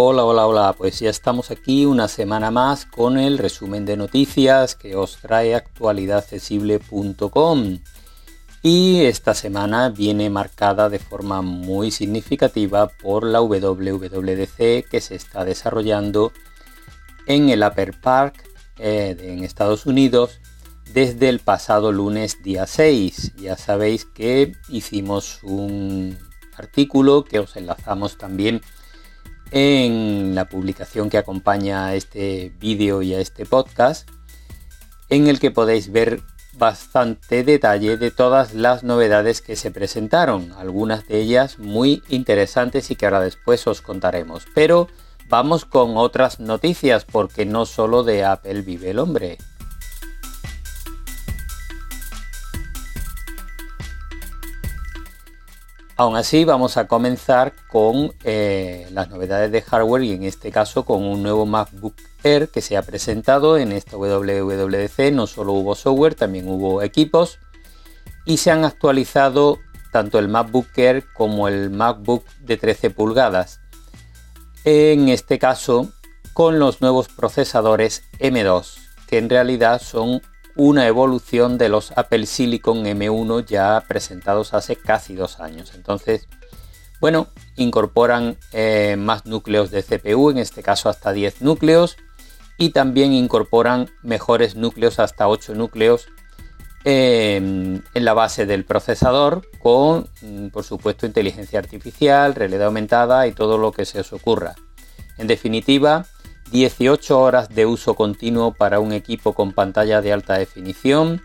Hola, hola, hola, pues ya estamos aquí una semana más con el resumen de noticias que os trae actualidadaccesible.com. Y esta semana viene marcada de forma muy significativa por la WWDC que se está desarrollando en el Upper Park eh, en Estados Unidos desde el pasado lunes día 6. Ya sabéis que hicimos un artículo que os enlazamos también en la publicación que acompaña a este vídeo y a este podcast, en el que podéis ver bastante detalle de todas las novedades que se presentaron, algunas de ellas muy interesantes y que ahora después os contaremos. Pero vamos con otras noticias porque no solo de Apple vive el hombre. Aún así, vamos a comenzar con eh, las novedades de hardware y en este caso con un nuevo MacBook Air que se ha presentado en esta WWDC. No solo hubo software, también hubo equipos y se han actualizado tanto el MacBook Air como el MacBook de 13 pulgadas. En este caso, con los nuevos procesadores M2, que en realidad son una evolución de los Apple Silicon M1 ya presentados hace casi dos años. Entonces, bueno, incorporan eh, más núcleos de CPU, en este caso hasta 10 núcleos, y también incorporan mejores núcleos hasta 8 núcleos em, en la base del procesador con, mm, por supuesto, inteligencia artificial, realidad aumentada y todo lo que se os ocurra. En definitiva, 18 horas de uso continuo para un equipo con pantalla de alta definición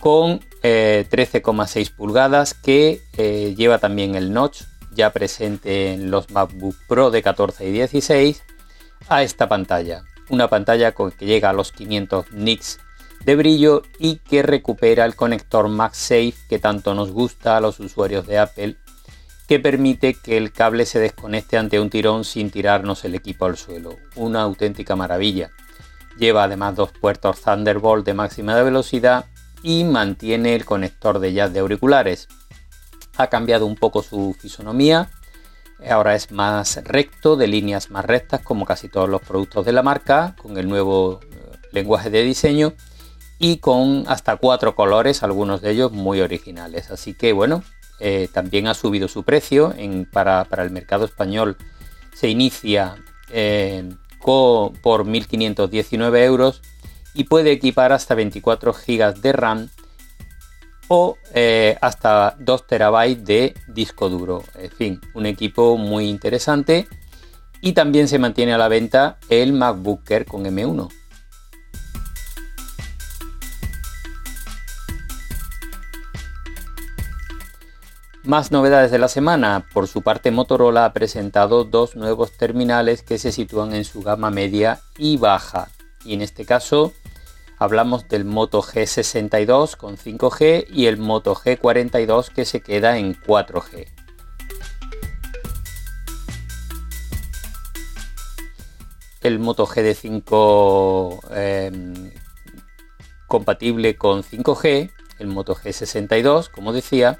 con 13,6 eh, pulgadas que eh, lleva también el notch ya presente en los MacBook Pro de 14 y 16 a esta pantalla. Una pantalla con que llega a los 500 nits de brillo y que recupera el conector MagSafe que tanto nos gusta a los usuarios de Apple que permite que el cable se desconecte ante un tirón sin tirarnos el equipo al suelo. Una auténtica maravilla. Lleva además dos puertos Thunderbolt de máxima velocidad y mantiene el conector de jazz de auriculares. Ha cambiado un poco su fisonomía. Ahora es más recto, de líneas más rectas, como casi todos los productos de la marca, con el nuevo eh, lenguaje de diseño y con hasta cuatro colores, algunos de ellos muy originales. Así que bueno, eh, también ha subido su precio. para, el mercado español se inicia eh, por 1.519 euros y puede equipar hasta 24 GB de RAM o eh, hasta 2 terabytes de disco duro. En fin, un equipo muy interesante. Y también se mantiene a la venta el MacBook con M1. Más novedades de la semana. Por su parte, Motorola ha presentado dos nuevos terminales que se sitúan en su gama media y baja. Y en este caso hablamos del Moto G62 con 5G y el Moto G42 que se queda en 4G. El Moto GD5 em, compatible con 5G, el Moto G62, como decía,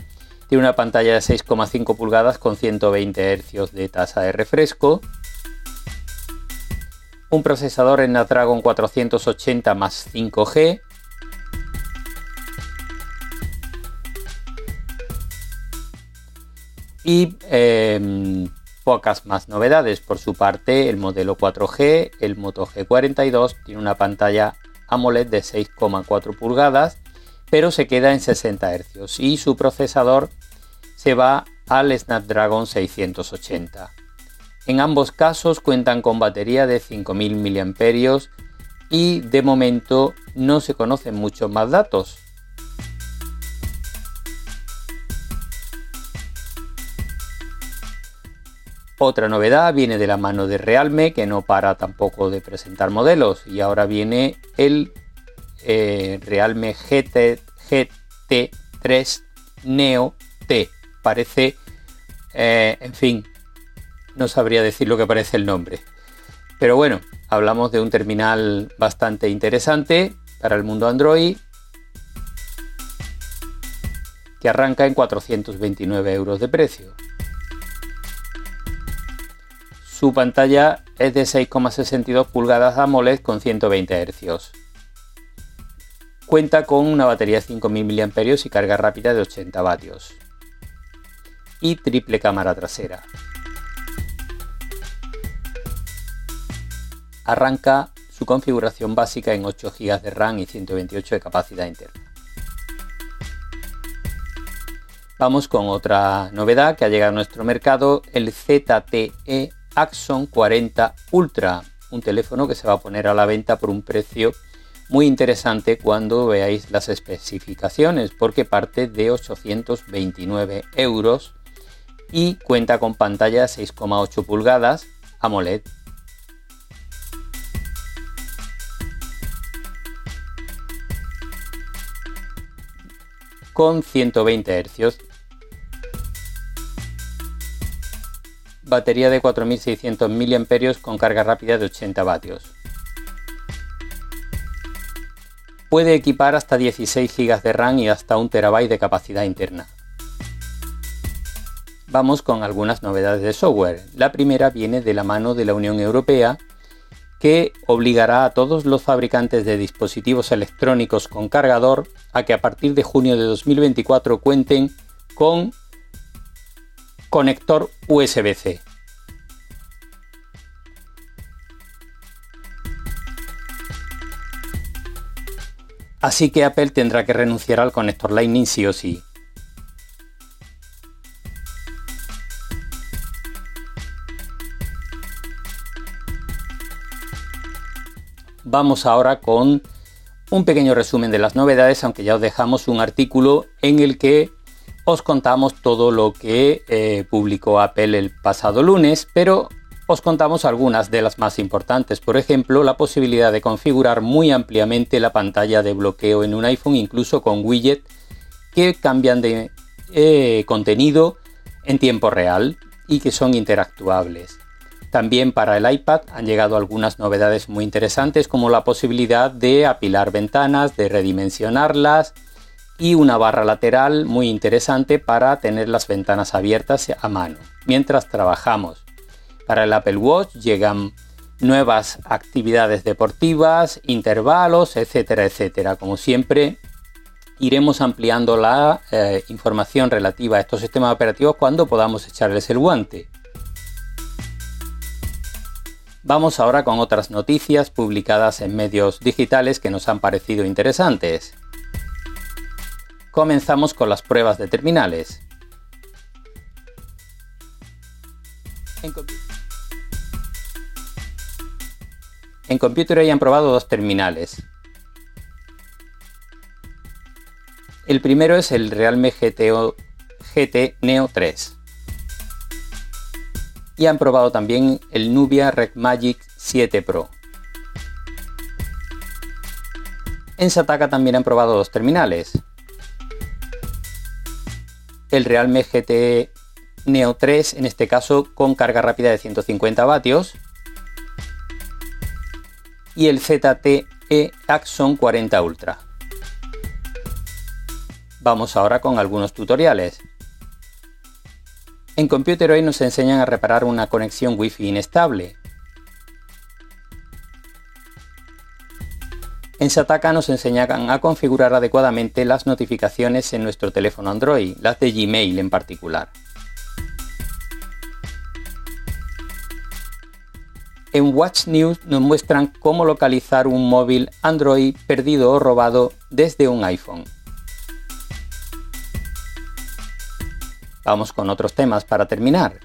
tiene una pantalla de 6,5 pulgadas con 120 Hz de tasa de refresco. Un procesador en Snapdragon 480 más 5G. Y em, pocas más novedades. Por su parte, el modelo 4G, el Moto G42, tiene una pantalla AMOLED de 6,4 pulgadas pero se queda en 60 Hz y su procesador se va al Snapdragon 680. En ambos casos cuentan con batería de 5000 mAh y de momento no se conocen muchos más datos. Otra novedad viene de la mano de Realme, que no para tampoco de presentar modelos, y ahora viene el eh, Realme GT, T3 Neo T. Parece, eh, en fin, no sabría decir lo que parece el nombre. Pero bueno, hablamos de un terminal bastante interesante para el mundo Android que arranca en 429 euros de precio. Su pantalla es de 6,62 pulgadas AMOLED con 120 Hz. Cuenta con una batería de 5000 mAh y carga rápida de 80 vatios. Y triple cámara trasera. Arranca su configuración básica en 8 GB de RAM y 128 de capacidad interna. Vamos con otra novedad que ha llegado a nuestro mercado, el ZTE Axon 40 Ultra, un teléfono que se va a poner a la venta por un precio muy interesante cuando veáis las especificaciones, porque parte de 829 euros y cuenta con pantalla 6,8 pulgadas AMOLED. con 120 Hz batería de 4600 mAh con carga rápida de 80 vatios. Puede equipar hasta 16 GB de RAM y hasta 1 TB de capacidad interna. Vamos con algunas novedades de software. La primera viene de la mano de la Unión Europea que obligará a todos los fabricantes de dispositivos electrónicos con cargador a que a partir de junio de 2024 cuenten con conector USB-C. Así que Apple tendrá que renunciar al conector Lightning sí o sí. Vamos ahora con un pequeño resumen de las novedades, aunque ya os dejamos un artículo en el que os contamos todo lo que eh, publicó Apple el pasado lunes, pero os contamos algunas de las más importantes. Por ejemplo, la posibilidad de configurar muy ampliamente la pantalla de bloqueo en un iPhone, incluso con widgets que cambian de eh, contenido en tiempo real y que son interactuables. También para el iPad han llegado algunas novedades muy interesantes como la posibilidad de apilar ventanas, de redimensionarlas, y una barra lateral muy interesante para tener las ventanas abiertas a mano mientras trabajamos. Para el Apple Watch llegan nuevas actividades deportivas, intervalos, etcétera, etcétera. Como siempre, iremos ampliando la eh, información relativa a estos sistemas operativos cuando podamos echarles el guante. Vamos ahora con otras noticias publicadas en medios digitales que nos han parecido interesantes. Comenzamos con las pruebas de terminales. En, Computer han probado dos terminales. El primero es el Realme GT Neo 3. Y han probado también el Nubia Red Magic 7 Pro. En Sataka también han probado dos terminales, el Realme GT Neo 3, en este caso con carga rápida de 150 vatios, y el ZTE Axon 40 Ultra. Vamos ahora con algunos tutoriales. En Computer hoy nos enseñan a reparar una conexión Wi-Fi inestable. En Sataka nos enseñan a configurar adecuadamente las notificaciones en nuestro teléfono Android, las de Gmail en particular. En Watch News nos muestran cómo localizar un móvil Android perdido o robado desde un iPhone. Vamos con otros temas para terminar.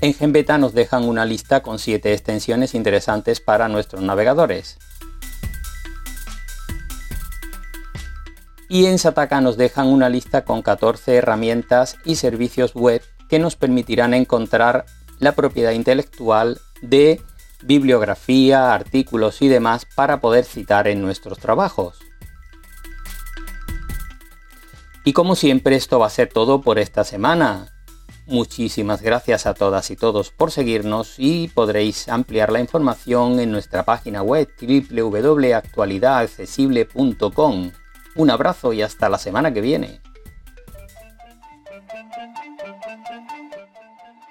En GenBeta nos dejan una lista con 7 extensiones interesantes para nuestros navegadores. Y en Sataka nos dejan una lista con 14 herramientas y servicios web que nos permitirán encontrar la propiedad intelectual de bibliografía, artículos y demás para poder citar en nuestros trabajos. Y como siempre esto va a ser todo por esta semana. Muchísimas gracias a todas y todos por seguirnos y podréis ampliar la información en nuestra página web www.actualidadaccesible.com. Un abrazo y hasta la semana que viene.